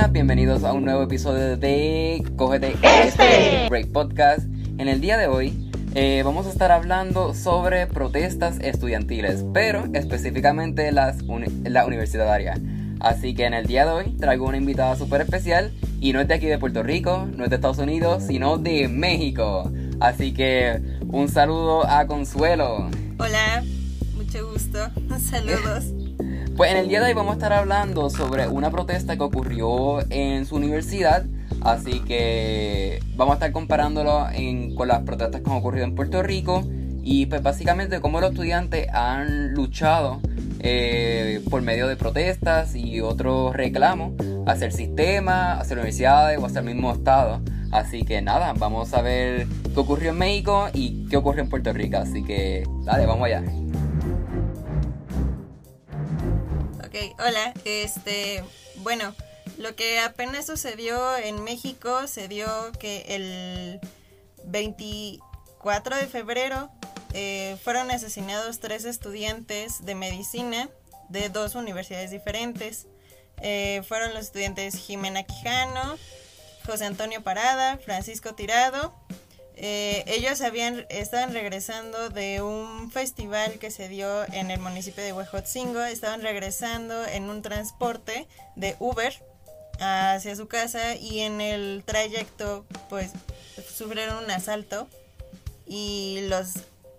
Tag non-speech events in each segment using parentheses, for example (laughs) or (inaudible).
días, bienvenidos a un nuevo episodio de Cógete este Break Podcast. En el día de hoy eh, vamos a estar hablando sobre protestas estudiantiles, pero específicamente las la universitaria. Así que en el día de hoy traigo una invitada súper especial y no es de aquí de Puerto Rico, no es de Estados Unidos, sino de México. Así que un saludo a Consuelo. Hola, mucho gusto. Saludos. (laughs) Pues en el día de hoy vamos a estar hablando sobre una protesta que ocurrió en su universidad. Así que vamos a estar comparándolo con las protestas que han ocurrido en Puerto Rico. Y pues básicamente cómo los estudiantes han luchado eh, por medio de protestas y otros reclamos hacia el sistema, hacia las universidades o hacia el mismo estado. Así que nada, vamos a ver qué ocurrió en México y qué ocurrió en Puerto Rico. Así que dale, vamos allá. Hola. Este, bueno, lo que apenas sucedió en México se dio que el 24 de febrero eh, fueron asesinados tres estudiantes de medicina de dos universidades diferentes. Eh, fueron los estudiantes Jimena Quijano, José Antonio Parada, Francisco Tirado eh, ellos habían estaban regresando de un festival que se dio en el municipio de Huejotzingo, estaban regresando en un transporte de Uber hacia su casa y en el trayecto pues sufrieron un asalto y los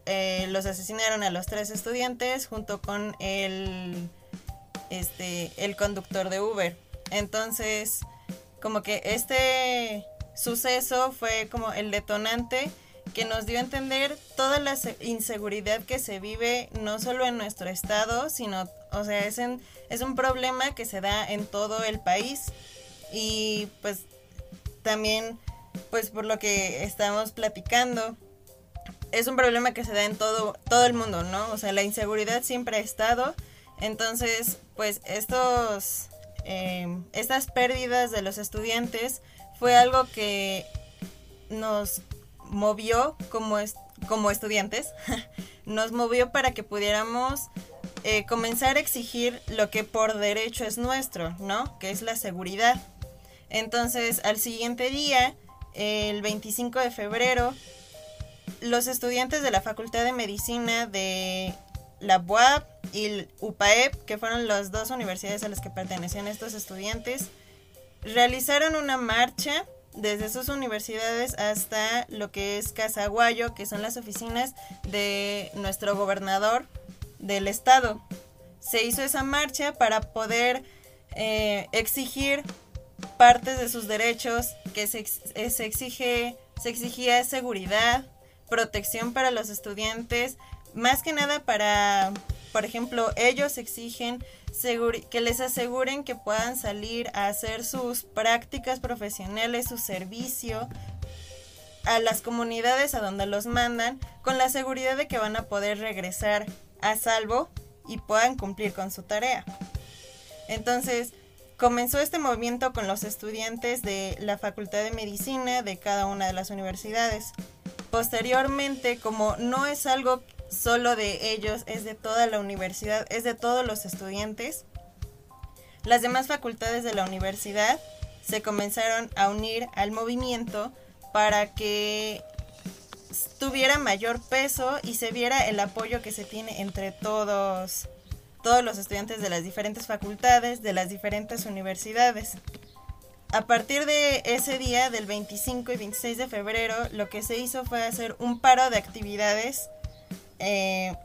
eh, los asesinaron a los tres estudiantes junto con el este el conductor de Uber. Entonces como que este suceso fue como el detonante que nos dio a entender toda la inseguridad que se vive no solo en nuestro estado, sino, o sea, es, es un problema que se da en todo el país y pues también, pues por lo que estamos platicando, es un problema que se da en todo, todo el mundo, ¿no? O sea, la inseguridad siempre ha estado, entonces, pues estos, eh, estas pérdidas de los estudiantes, fue algo que nos movió como, como estudiantes, (laughs) nos movió para que pudiéramos eh, comenzar a exigir lo que por derecho es nuestro, ¿no? Que es la seguridad. Entonces, al siguiente día, el 25 de febrero, los estudiantes de la Facultad de Medicina de la UAP y el UPAEP, que fueron las dos universidades a las que pertenecían estos estudiantes, realizaron una marcha desde sus universidades hasta lo que es Casaguayo, que son las oficinas de nuestro gobernador del estado. Se hizo esa marcha para poder eh, exigir partes de sus derechos, que se, eh, se, exige, se exigía seguridad, protección para los estudiantes, más que nada para, por ejemplo, ellos exigen que les aseguren que puedan salir a hacer sus prácticas profesionales, su servicio a las comunidades a donde los mandan, con la seguridad de que van a poder regresar a salvo y puedan cumplir con su tarea. Entonces, comenzó este movimiento con los estudiantes de la Facultad de Medicina de cada una de las universidades. Posteriormente, como no es algo solo de ellos, es de toda la universidad, es de todos los estudiantes. Las demás facultades de la universidad se comenzaron a unir al movimiento para que tuviera mayor peso y se viera el apoyo que se tiene entre todos todos los estudiantes de las diferentes facultades, de las diferentes universidades. A partir de ese día, del 25 y 26 de febrero, lo que se hizo fue hacer un paro de actividades eh,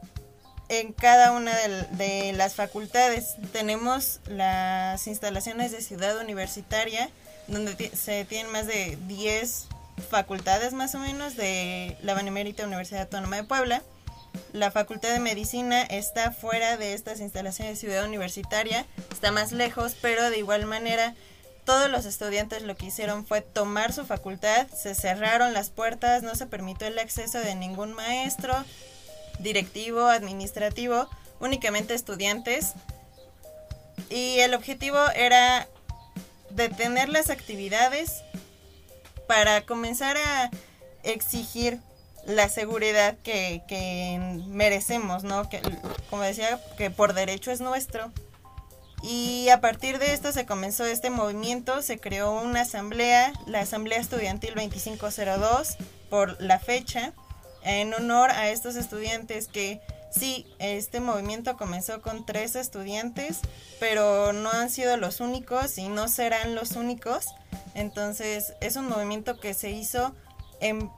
en cada una de, las facultades. Tenemos las instalaciones de ciudad universitaria, donde se tienen más de 10 facultades más o menos de la Benemérita Universidad Autónoma de Puebla. La Facultad de Medicina está fuera de estas instalaciones de ciudad universitaria, está más lejos, pero de igual manera todos los estudiantes lo que hicieron fue tomar su facultad, se cerraron las puertas, no se permitió el acceso de ningún maestro, directivo, administrativo, únicamente estudiantes. Y el objetivo era detener las actividades para comenzar a exigir la seguridad que, merecemos, ¿no? Que, como decía, que por derecho es nuestro. Y a partir de esto se comenzó este movimiento, se creó una asamblea, la Asamblea Estudiantil 2502, por la fecha, en honor a estos estudiantes que sí, este movimiento comenzó con tres estudiantes, pero no han sido los únicos y no serán los únicos. Entonces es un movimiento que se hizo en,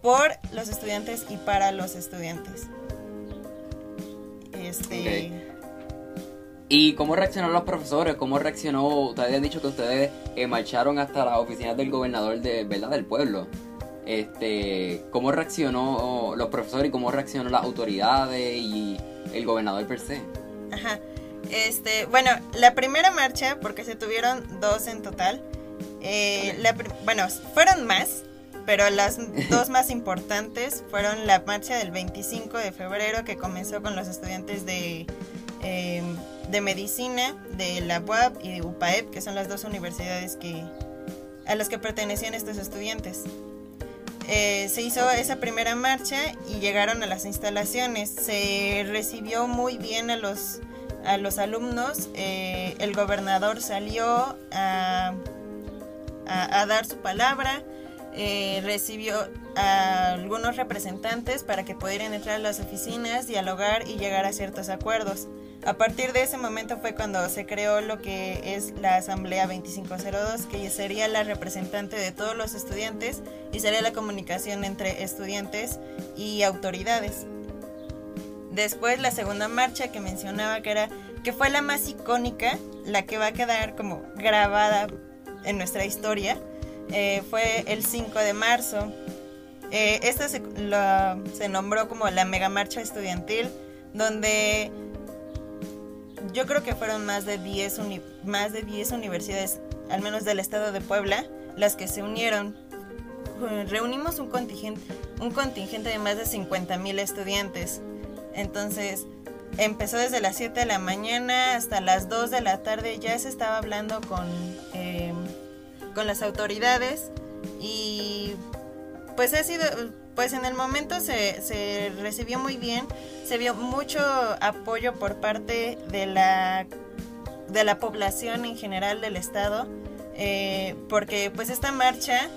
por los estudiantes y para los estudiantes. Este... ¿Y cómo reaccionaron los profesores? ¿Cómo reaccionó? Ustedes han dicho que ustedes eh, marcharon hasta las oficinas del gobernador de, ¿verdad? del pueblo. Este, ¿Cómo reaccionó los profesores y cómo reaccionó las autoridades y el gobernador per se? Ajá. Este, bueno, la primera marcha, porque se tuvieron dos en total, eh, bueno, fueron más, pero las dos (laughs) más importantes fueron la marcha del 25 de febrero que comenzó con los estudiantes de em, de medicina de la UAP y de UPAEP, que son las dos universidades que, a las que pertenecían estos estudiantes. Eh, se hizo esa primera marcha y llegaron a las instalaciones. Se recibió muy bien a los, a los alumnos. Eh, el gobernador salió a, dar su palabra. Eh, recibió a algunos representantes para que pudieran entrar a las oficinas, dialogar y llegar a ciertos acuerdos. A partir de ese momento fue cuando se creó lo que es la Asamblea 2502, que sería la representante de todos los estudiantes y sería la comunicación entre estudiantes y autoridades. Después la segunda marcha que mencionaba que era que fue la más icónica, la que va a quedar como grabada en nuestra historia, eh, fue el 5 de marzo. Eh, esta se, se nombró como la mega marcha estudiantil, donde yo creo que fueron más de 10 más de 10 universidades, al menos del estado de Puebla, las que se unieron. Reunimos un contingente, un contingente de más de 50 mil estudiantes. Entonces, empezó desde las 7 de la mañana hasta las 2 de la tarde. Ya se estaba hablando con, em, con las autoridades y pues ha sido, pues en el momento se, se recibió muy bien se vio mucho apoyo por parte de la, de la población en general del estado, eh, porque pues esta marcha,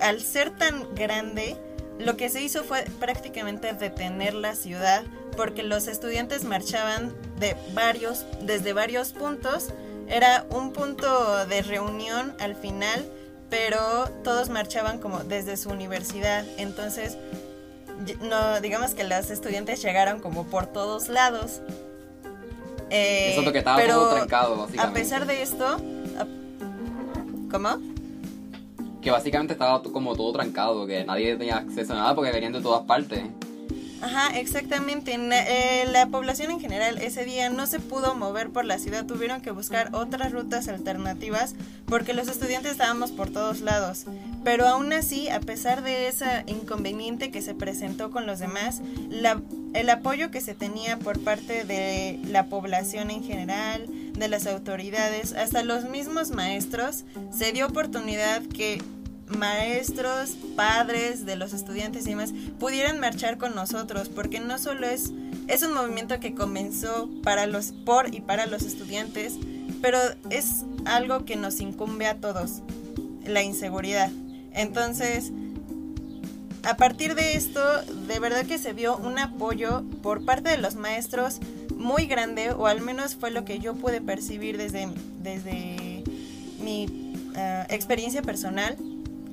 al ser tan grande, lo que se hizo fue prácticamente detener la ciudad, porque los estudiantes marchaban de varios, desde varios puntos, era un punto de reunión al final, pero todos marchaban como desde su universidad, entonces no, digamos que las estudiantes llegaron como por todos lados. Eh, Eso que estaba todo trancado. A pesar de esto, ¿cómo? Que básicamente estaba como todo trancado, que nadie tenía acceso a nada porque venían de todas partes. Ajá, exactamente. Eh, la población en general ese día no se pudo mover por la ciudad, tuvieron que buscar otras rutas alternativas porque los estudiantes estábamos por todos lados. Pero aún así, a pesar de ese inconveniente que se presentó con los demás, el apoyo que se tenía por parte de la población en general, de las autoridades, hasta los mismos maestros, se dio oportunidad que maestros, padres de los estudiantes y demás pudieran marchar con nosotros, porque no solo es es un movimiento que comenzó para los por y para los estudiantes, pero es algo que nos incumbe a todos, la inseguridad. Entonces, a partir de esto, de verdad que se vio un apoyo por parte de los maestros muy grande, o al menos fue lo que yo pude percibir desde, desde mi eh, experiencia personal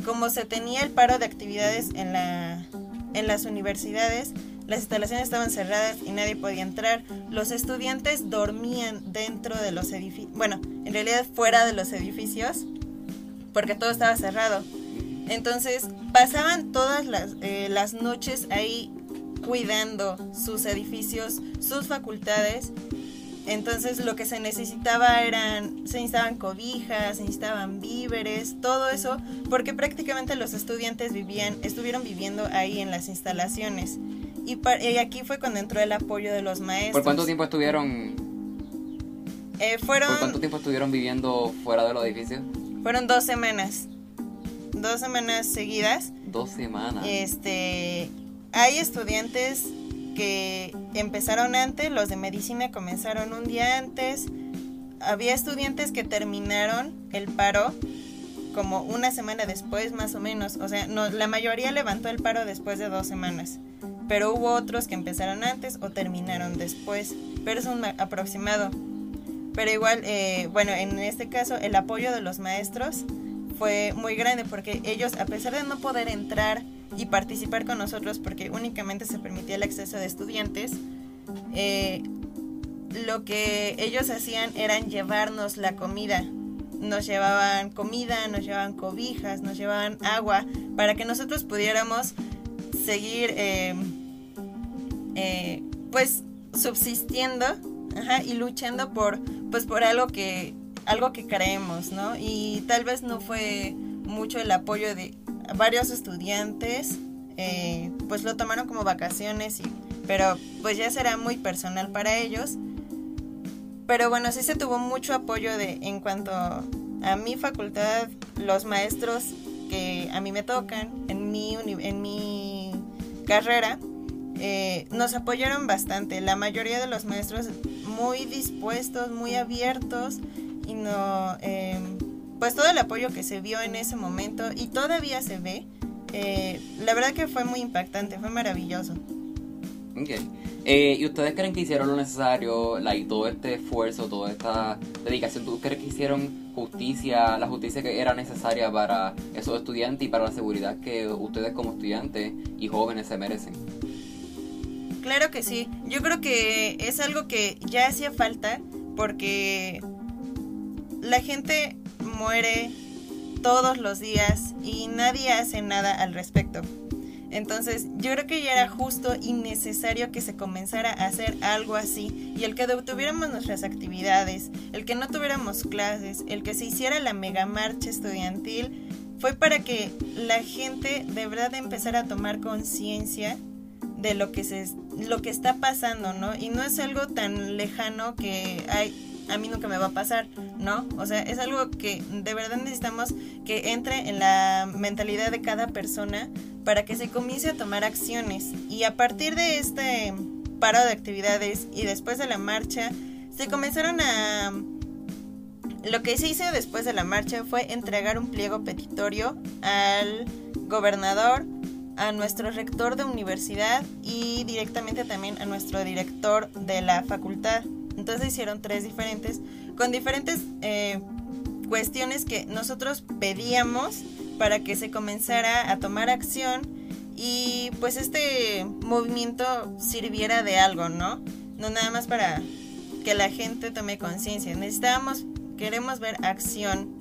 como se tenía el paro de actividades en, la, en las universidades, las instalaciones estaban cerradas y nadie podía entrar. Los estudiantes dormían dentro de los edificios, bueno, en realidad fuera de los edificios, porque todo estaba cerrado. Entonces pasaban todas las, eh, las noches ahí cuidando sus edificios, sus facultades entonces lo que se necesitaba eran, se necesitaban cobijas, se necesitaban víveres, todo eso, porque prácticamente los estudiantes vivían, estuvieron viviendo ahí en las instalaciones. Y, aquí fue cuando entró el apoyo de los maestros. ¿Por cuánto tiempo estuvieron? Eh, fueron, ¿Por cuánto tiempo estuvieron viviendo fuera de los edificios? Fueron dos semanas. Dos semanas seguidas. Dos semanas. Este, hay estudiantes que empezaron antes, los de medicina comenzaron un día antes, había estudiantes que terminaron el paro como una semana después más o menos. O sea, la mayoría levantó el paro después de dos semanas. Pero hubo otros que empezaron antes o terminaron después. Pero es un aproximado. Pero igual, eh, bueno, en este caso el apoyo de los maestros fue muy grande porque ellos, a pesar de no poder entrar y participar con nosotros porque únicamente se permitía el acceso de estudiantes, eh, lo que ellos hacían eran llevarnos la comida. Nos llevaban comida, nos llevaban cobijas, nos llevaban agua para que nosotros pudiéramos seguir em, eh, pues subsistiendo y luchando por pues por algo que algo que creemos, ¿no? Y tal vez no fue mucho el apoyo de varios estudiantes, eh, pues lo tomaron como vacaciones, y, pero pues ya será muy personal para ellos. Pero bueno, sí se tuvo mucho apoyo de en cuanto a mi facultad, los maestros que a mí me tocan en mi, en mi carrera, eh, nos apoyaron bastante. La mayoría de los maestros muy dispuestos, muy abiertos y no, em, pues todo el apoyo que se vio en ese momento y todavía se ve, eh, la verdad que fue muy impactante, fue maravilloso. Okay. Eh, ¿Y ustedes creen que hicieron lo necesario, like, todo este esfuerzo, toda esta dedicación? ¿Tú crees que hicieron justicia, la justicia que era necesaria para esos estudiantes y para la seguridad que ustedes como estudiantes y jóvenes se merecen? Claro que sí. Yo creo que es algo que ya hacía falta porque la gente muere todos los días y nadie hace nada al respecto. Entonces yo creo que ya era justo y necesario que se comenzara a hacer algo así y el que tuviéramos nuestras actividades, el que no tuviéramos clases, el que se hiciera la mega marcha estudiantil, fue para que la gente de verdad empezara a tomar conciencia de lo que se lo que está pasando, ¿no? Y no es algo tan lejano que hay a mí nunca me va a pasar, ¿no? O sea, es algo que de verdad necesitamos que entre en la mentalidad de cada persona para que se comience a tomar acciones. Y a partir de este paro de actividades y después de la marcha, se comenzaron a... Lo que se hizo después de la marcha fue entregar un pliego petitorio al gobernador, a nuestro rector de universidad y directamente también a nuestro director de la facultad. Entonces hicieron tres diferentes, con diferentes eh, cuestiones que nosotros pedíamos para que se comenzara a tomar acción y pues este movimiento sirviera de algo, ¿no? No nada más para que la gente tome conciencia. Necesitábamos, queremos ver acción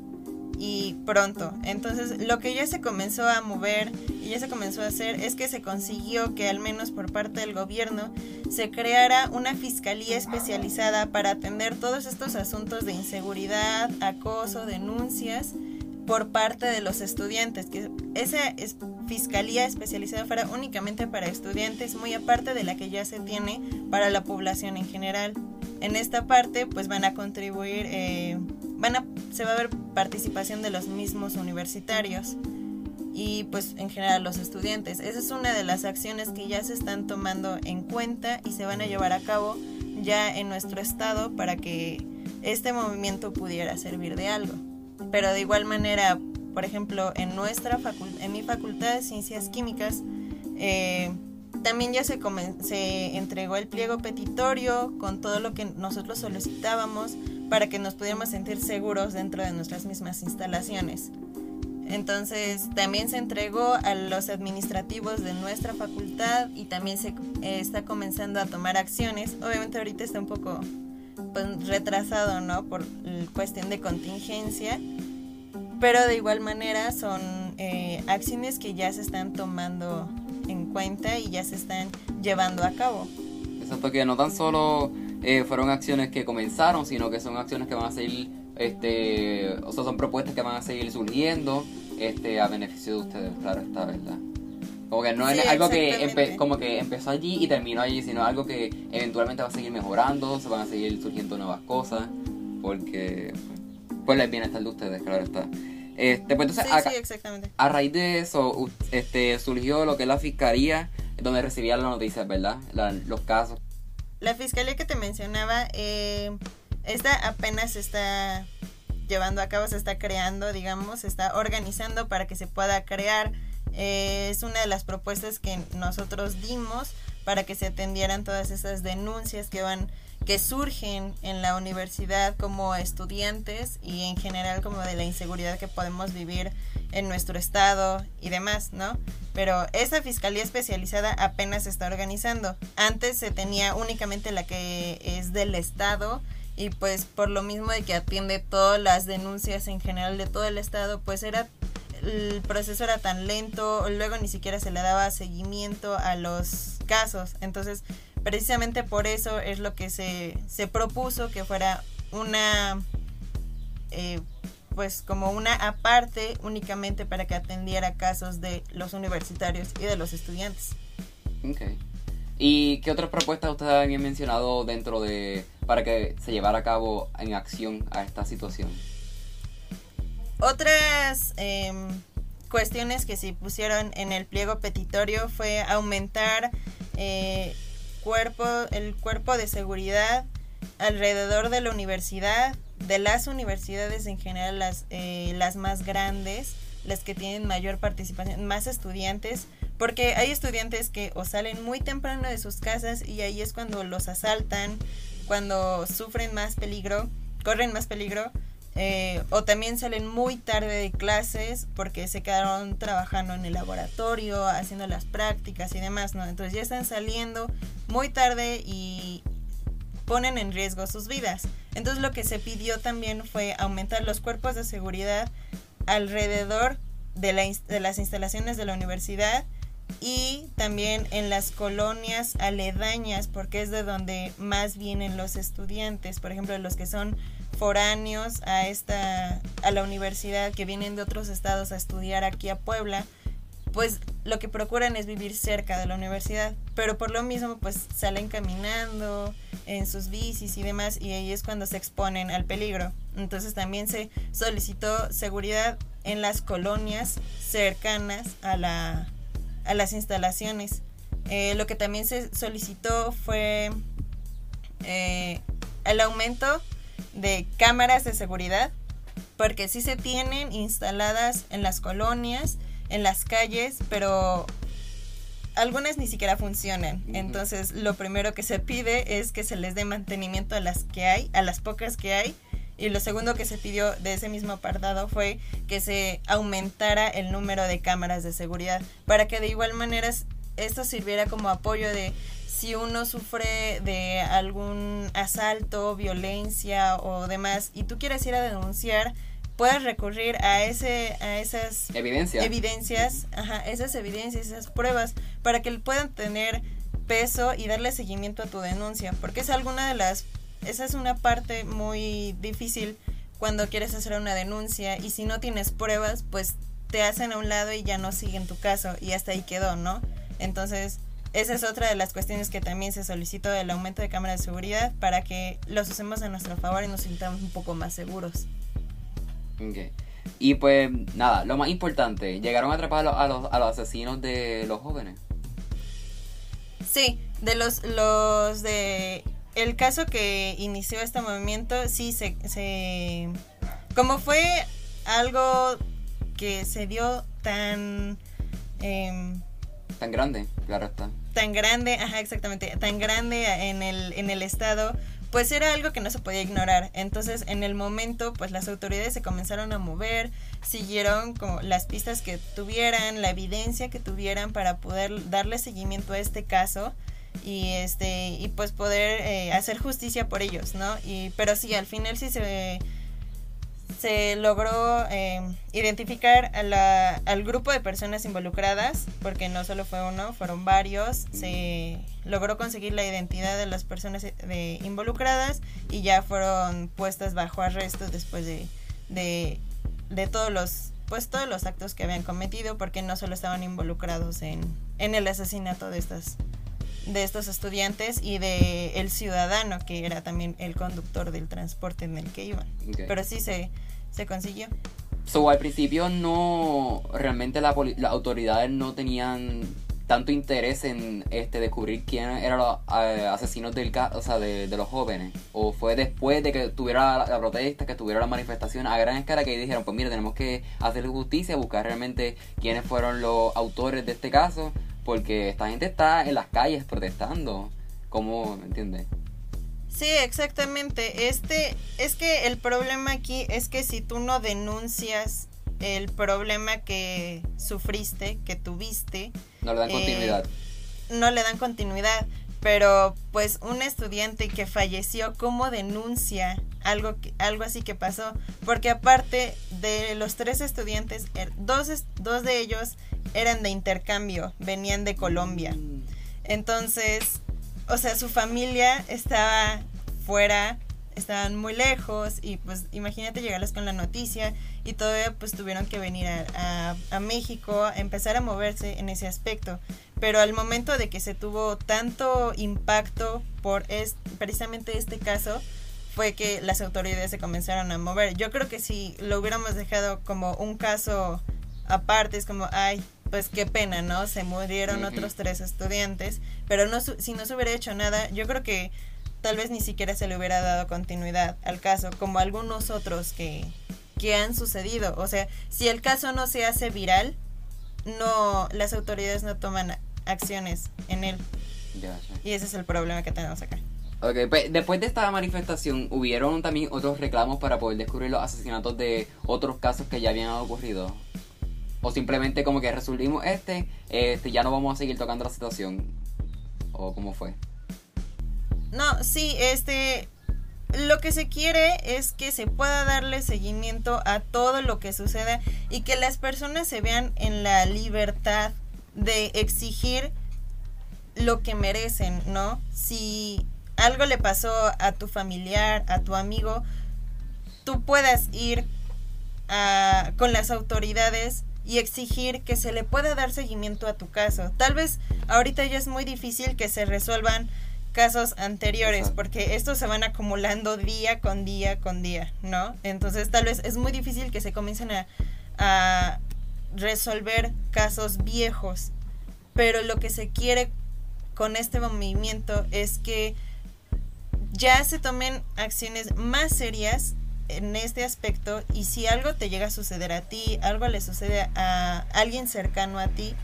y pronto. Entonces lo que ya se comenzó a mover y ya se comenzó a hacer es que se consiguió que al menos por parte del gobierno se creara una fiscalía especializada para atender todos estos asuntos de inseguridad, acoso, denuncias por parte de los estudiantes, que esa fiscalía especializada fuera únicamente para estudiantes, muy aparte de la que ya se tiene para la población en general. En esta parte pues van a contribuir eh, se va a ver participación de los mismos universitarios y pues en general los estudiantes. Esa es una de las acciones que ya se están tomando en cuenta y se van a llevar a cabo ya en nuestro estado para que este movimiento pudiera servir de algo. Pero de igual manera, por ejemplo, en nuestra en mi facultad de ciencias químicas, eh, también ya se, se entregó el pliego petitorio con todo lo que nosotros solicitábamos para que nos pudiéramos sentir seguros dentro de nuestras mismas instalaciones. Entonces también se entregó a los administrativos de nuestra facultad y también se eh, está comenzando a tomar acciones. Obviamente ahorita está un poco pues, retrasado, ¿no? Por cuestión de contingencia, pero de igual manera son eh, acciones que ya se están tomando en cuenta y ya se están llevando a cabo. Exacto, que no tan solo eh, fueron acciones que comenzaron, sino que son acciones que van a seguir, este, o sea, son propuestas que van a seguir surgiendo este, a beneficio de ustedes, claro está, ¿verdad? Como que no es algo que, como que empezó allí y terminó allí, sino algo que eventualmente va a seguir mejorando, se van a seguir surgiendo nuevas cosas, porque pues el bienestar de ustedes, claro está. Este, pues entonces, a, raíz de eso, este, surgió lo que es la fiscalía, donde recibía las noticias, ¿verdad? los casos la fiscalía que te mencionaba, eh, esta apenas está llevando a cabo, se está creando, digamos, se está organizando para que se pueda crear. Eh, es una de las propuestas que nosotros dimos para que se atendieran todas esas denuncias que van que surgen en la universidad como estudiantes y en general como de la inseguridad que podemos vivir en nuestro estado y demás, ¿no? Pero esa fiscalía especializada apenas se está organizando. Antes se tenía únicamente la que es del estado y pues por lo mismo de que atiende todas las denuncias en general de todo el estado, pues era el proceso era tan lento, luego ni siquiera se le daba seguimiento a los casos. Entonces, precisamente por eso es lo que se, se propuso que fuera una eh, pues como una aparte únicamente para que atendiera casos de los universitarios y de los estudiantes. Ok. ¿Y qué otras propuestas ustedes habían mencionado dentro de para que se llevara a cabo en acción a esta situación? Otras em, cuestiones que se pusieron en el pliego petitorio fue aumentar eh, cuerpo, el cuerpo de seguridad alrededor de la universidad, de las universidades en general, las, eh, las más grandes, las que tienen mayor participación, más estudiantes, porque hay estudiantes que o salen muy temprano de sus casas y ahí es cuando los asaltan, cuando sufren más peligro, corren más peligro, eh, o también salen muy tarde de clases porque se quedaron trabajando en el laboratorio, haciendo las prácticas y demás, ¿no? Entonces ya están saliendo muy tarde y ponen en riesgo sus vidas. Entonces lo que se pidió también fue aumentar los cuerpos de seguridad alrededor de, de las instalaciones de la universidad y también en las colonias aledañas porque es de donde más vienen los estudiantes, por ejemplo los que son foráneos a esta a la universidad que vienen de otros estados a estudiar aquí a Puebla pues lo que procuran es vivir cerca de la universidad, pero por lo mismo pues salen caminando en sus bicis y demás y ahí es cuando se exponen al peligro. Entonces también se solicitó seguridad en las colonias cercanas a, la, a las instalaciones. Eh, lo que también se solicitó fue eh, el aumento de cámaras de seguridad, porque sí se tienen instaladas en las colonias, en las calles, pero algunas ni siquiera funcionan. Entonces, lo primero que se pide es que se les dé mantenimiento a las que hay, a las pocas que hay. Y lo segundo que se pidió de ese mismo apartado fue que se aumentara el número de cámaras de seguridad para que de igual manera esto sirviera como apoyo de si uno sufre de algún asalto, violencia o demás y tú quieres ir a denunciar, puedas recurrir a ese a esas evidencias evidencias ajá, esas evidencias esas pruebas para que puedan tener peso y darle seguimiento a tu denuncia porque es alguna de las esa es una parte muy difícil cuando quieres hacer una denuncia y si no tienes pruebas pues te hacen a un lado y ya no siguen tu caso y hasta ahí quedó no entonces esa es otra de las cuestiones que también se solicitó del aumento de cámaras de seguridad para que los usemos a nuestro favor y nos sintamos un poco más seguros. Y pues nada, lo más importante, ¿llegaron a atrapar a los, a los, asesinos de los jóvenes? Sí, de los, los de... El caso que inició este movimiento, sí, se... se como fue algo que se dio tan... Em, tan grande, claro está. Tan grande, ajá, exactamente, tan grande en el, en el estado, pues era algo que no se podía ignorar. Entonces, en el momento, pues las autoridades se comenzaron a mover, siguieron como las pistas que tuvieran, la evidencia que tuvieran para poder darle seguimiento a este caso y este y pues poder eh, hacer justicia por ellos, ¿no? Y pero sí, al final sí se se logró eh, identificar a la, al grupo de personas involucradas, porque no solo fue uno, fueron varios, se logró conseguir la identidad de las personas eh, involucradas y ya fueron puestas bajo arresto después de, de, de, todos los pues todos los actos que habían cometido porque no solo estaban involucrados en, en el asesinato de estas de estos estudiantes y de el ciudadano que era también el conductor del transporte en el que iban. Pero sí se, se consiguió. So, al principio no, realmente la, las autoridades no tenían tanto interés en este descubrir quién eran los eh, asesinos del o sea, de, los jóvenes? ¿O fue después de que tuviera la, protesta, que tuviera la manifestación a gran escala que dijeron, pues mira, tenemos que hacer justicia, buscar realmente quiénes fueron los autores de este caso? Porque esta gente está en las calles protestando. ¿Cómo, me entiendes? Sí, exactamente. Este es que el problema aquí es que si tú no denuncias el problema que sufriste, que tuviste, no le dan eh, continuidad. No le dan continuidad, pero pues un estudiante que falleció, ¿cómo denuncia algo algo así que pasó? Porque aparte de los tres estudiantes, er, dos dos de ellos eran de intercambio, venían de Colombia. Entonces, o sea, su familia estaba fuera, estaban muy lejos y pues imagínate llegarles con la noticia y todavía pues tuvieron que venir a, a, México a empezar a moverse en ese aspecto. Pero al momento de que se tuvo tanto impacto por es, precisamente este caso, fue que las autoridades se comenzaron a mover. Yo creo que si lo hubiéramos dejado como un caso aparte, es como, ay, pues qué pena, ¿no? Se murieron otros tres estudiantes, pero no si no se hubiera hecho nada, yo creo que tal vez ni siquiera se le hubiera dado continuidad al caso, como algunos otros que, que han sucedido. O sea, si el caso no se hace viral, no, las autoridades no toman acciones en él. Y ese es el problema que tenemos acá. Ok, pues después de esta manifestación, ¿hubieron también otros reclamos para poder descubrir los asesinatos de otros casos que ya habían ocurrido? O simplemente como que resolvimos este, este, ya no vamos a seguir tocando la situación. ¿O cómo fue? No, sí, este, lo que se quiere es que se pueda darle seguimiento a todo lo que suceda y que las personas se vean en la libertad de exigir lo que merecen, ¿no? Si algo le pasó a tu familiar, a tu amigo, tú puedas ir a, con las autoridades y exigir que se le pueda dar seguimiento a tu caso. Tal vez ahorita ya es muy difícil que se resuelvan casos anteriores, porque estos se van acumulando día con día con día, ¿no? Entonces tal vez es muy difícil que se comiencen a, a resolver casos viejos, pero lo que se quiere con este movimiento es que ya se tomen acciones más serias en este aspecto y si algo te llega a suceder a ti, algo le sucede a alguien cercano a ti,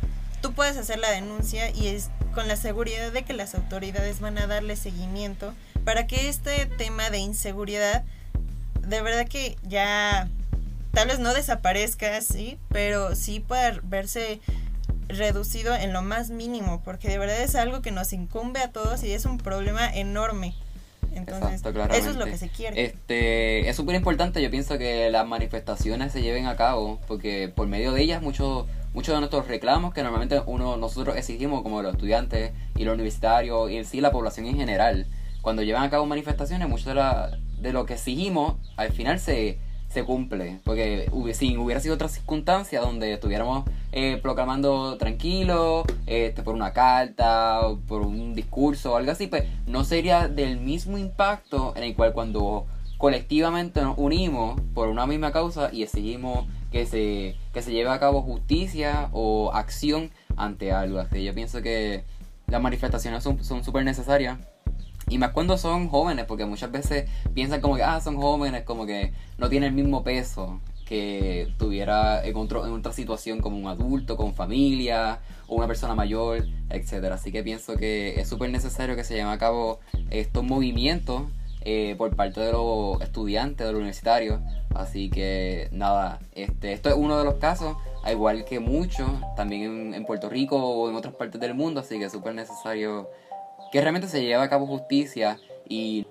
tú puedes hacer la denuncia y es con la seguridad de que las autoridades van a darle seguimiento para que este tema de inseguridad de verdad que ya tal vez no desaparezca, sí, pero sí pueda verse reducido en lo más mínimo, porque de verdad es algo que nos incumbe a todos y es un problema enorme. Entonces, eso es lo que se quiere. Este, es súper importante, yo pienso que las manifestaciones se lleven a cabo, porque por medio de ellas muchos muchos de nuestros reclamos que normalmente uno nosotros exigimos como los estudiantes y los universitarios y en sí la población en general, cuando llevan a cabo manifestaciones, mucho de, la, de lo que exigimos al final se, se cumple. Porque si hubiera sido otra circunstancia donde estuviéramos eh, proclamando tranquilo, este, por una carta, o por un discurso o algo así, pues no sería del mismo impacto en el cual cuando colectivamente nos unimos por una misma causa y exigimos que se, que se lleve a cabo justicia o acción ante algo. Así yo pienso que las manifestaciones son súper necesarias. Y más cuando son jóvenes, porque muchas veces piensan como que, ah, son jóvenes, como que no tienen el mismo peso que tuviera en, otro, en otra situación como un adulto, con familia, o una persona mayor, etcétera Así que pienso que es súper necesario que se lleven a cabo estos movimientos eh, por parte de los estudiantes, de los universitarios. Así que nada, este, esto es uno de los casos, al igual que muchos, también en, Puerto Rico o en otras partes del mundo, así que es súper necesario que realmente se lleve a cabo justicia y...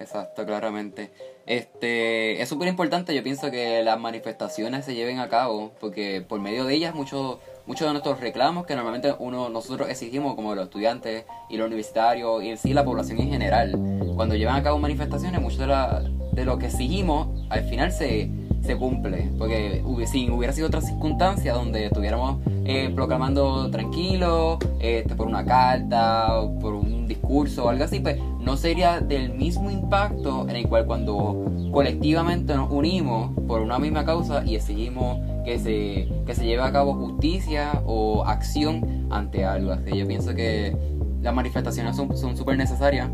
Exacto, claramente. Este, es súper importante, yo pienso que las manifestaciones se lleven a cabo, porque por medio de ellas muchos muchos de nuestros reclamos que normalmente uno nosotros exigimos como los estudiantes y los universitarios y en sí la población en general cuando llevan a cabo manifestaciones mucho de, la, de lo que exigimos al final se, se cumple porque si hubiera sido otra circunstancia donde estuviéramos eh, proclamando tranquilo este, por una carta por un un discurso o algo así, pues no sería del mismo impacto en el cual cuando colectivamente nos unimos por una misma causa y exigimos que se, que se lleve a cabo justicia o acción ante algo. Así yo pienso que las manifestaciones son súper necesarias.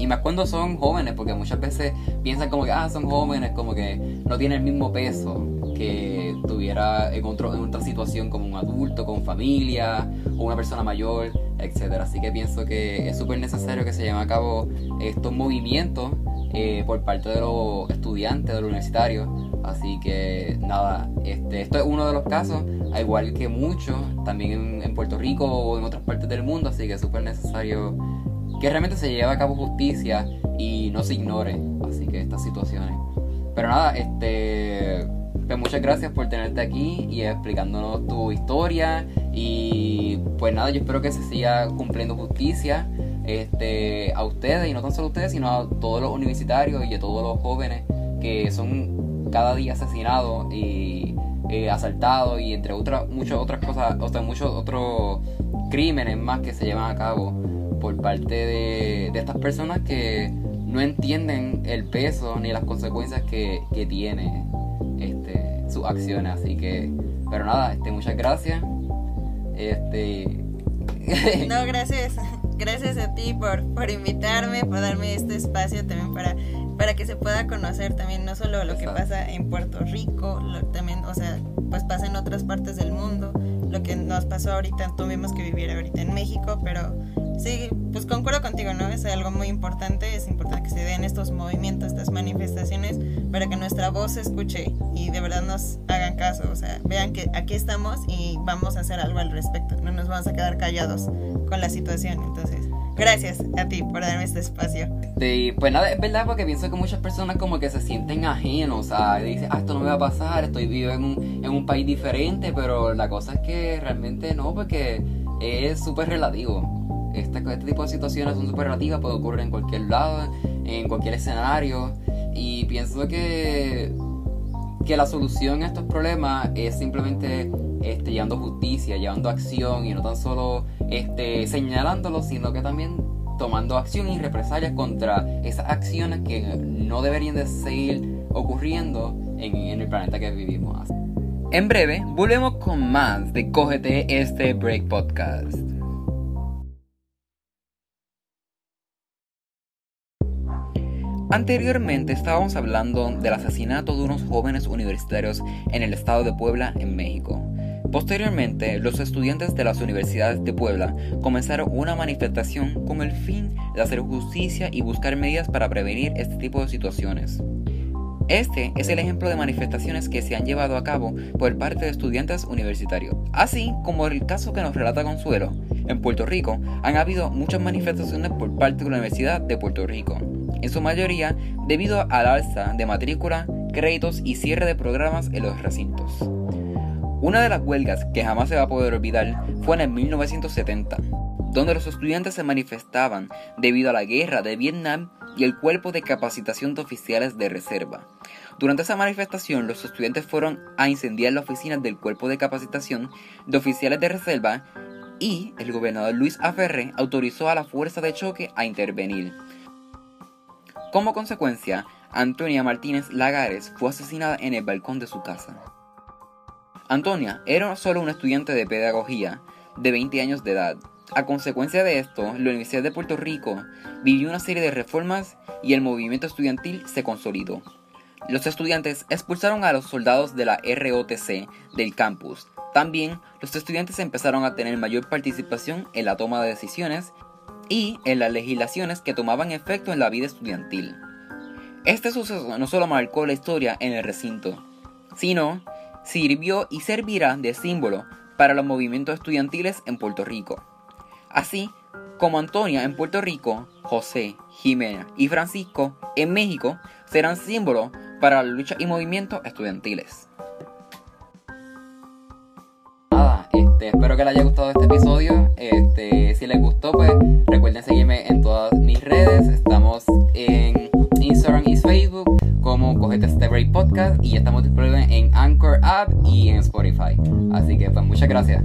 Y más cuando son jóvenes, porque muchas veces piensan como que, ah, son jóvenes, como que no tienen el mismo peso que tuviera en, otro, en otra situación como un adulto, con familia, o una persona mayor, etc. Así que pienso que es súper necesario que se lleven a cabo estos movimientos eh, por parte de los estudiantes, de los universitarios. Así que nada, este, esto es uno de los casos, al igual que muchos, también en, en Puerto Rico o en otras partes del mundo, así que es súper necesario que realmente se lleve a cabo justicia y no se ignore así que estas situaciones. Pero nada, este pues muchas gracias por tenerte aquí y explicándonos tu historia y pues nada, yo espero que se siga cumpliendo justicia este a ustedes y no tan solo a ustedes, sino a todos los universitarios y a todos los jóvenes que son cada día asesinados y eh, asaltados y entre otras muchas otras cosas, o sea, muchos otros crímenes más que se llevan a cabo por parte de, estas personas que no entienden el peso ni las consecuencias que, que tiene este, sus acciones. Así que, pero nada, este, muchas gracias. Este. (laughs) no, gracias. Gracias a ti por, por invitarme, por darme este espacio también para, para que se pueda conocer también no solo lo que pasa en Puerto Rico, también, o sea, pues pasa en otras partes del mundo, lo que nos pasó ahorita, tuvimos que vivir ahorita en México, pero Sí, pues concuerdo contigo, ¿no? Es algo muy importante, es importante que se den estos movimientos, estas manifestaciones, para que nuestra voz se escuche y de verdad nos hagan caso, o sea, vean que aquí estamos y vamos a hacer algo al respecto, no nos vamos a quedar callados con la situación, entonces... Gracias a ti por darme este espacio. Sí, pues nada, es verdad porque pienso que muchas personas como que se sienten ajenos, sea, dicen, ah, esto no me va a pasar, estoy vivo en un, en un país diferente, pero la cosa es que realmente no, porque es súper relativo este, este tipo de situaciones son súper relativas, puede ocurrir en cualquier lado, en cualquier escenario. Y pienso que, que la solución a estos problemas es simplemente este, llevando justicia, llevando acción y no tan solo este, señalándolos, sino que también tomando acción y represalias contra esas acciones que no deberían de seguir ocurriendo en, en el planeta que vivimos. En breve, volvemos con más de Cógete este Break Podcast. Anteriormente estábamos hablando del asesinato de unos jóvenes universitarios en el estado de Puebla, en México. Posteriormente, los estudiantes de las universidades de Puebla comenzaron una manifestación con el fin de hacer justicia y buscar medidas para prevenir este tipo de situaciones. Este es el ejemplo de manifestaciones que se han llevado a cabo por parte de estudiantes universitarios. Así como el caso que nos relata Consuelo, en Puerto Rico han habido muchas manifestaciones por parte de la Universidad de Puerto Rico, en su mayoría debido al alza de matrícula, créditos y cierre de programas en los recintos. Una de las huelgas que jamás se va a poder olvidar fue en el 1970, donde los estudiantes se manifestaban debido a la guerra de Vietnam y el cuerpo de capacitación de oficiales de reserva. Durante esa manifestación, los estudiantes fueron a incendiar la oficina del cuerpo de capacitación de oficiales de reserva y el gobernador Luis Aferre autorizó a la fuerza de choque a intervenir. Como consecuencia, Antonia Martínez Lagares fue asesinada en el balcón de su casa. Antonia era solo una estudiante de pedagogía de 20 años de edad. A consecuencia de esto, la Universidad de Puerto Rico vivió una serie de reformas y el movimiento estudiantil se consolidó. Los estudiantes expulsaron a los soldados de la ROTC del campus. También los estudiantes empezaron a tener mayor participación en la toma de decisiones y en las legislaciones que tomaban efecto en la vida estudiantil. Este suceso no solo marcó la historia en el recinto, sino sirvió y servirá de símbolo para los movimientos estudiantiles en Puerto Rico. Así como Antonia en Puerto Rico, José, Jimena y Francisco en México serán símbolos para la lucha y movimientos estudiantiles. Este, espero que les haya gustado este episodio. Este, si les gustó, pues recuerden seguirme en todas mis redes. Estamos en Instagram y Facebook como Cogete este Break Podcast y estamos disponibles en Anchor App y en Spotify. Así que pues muchas gracias.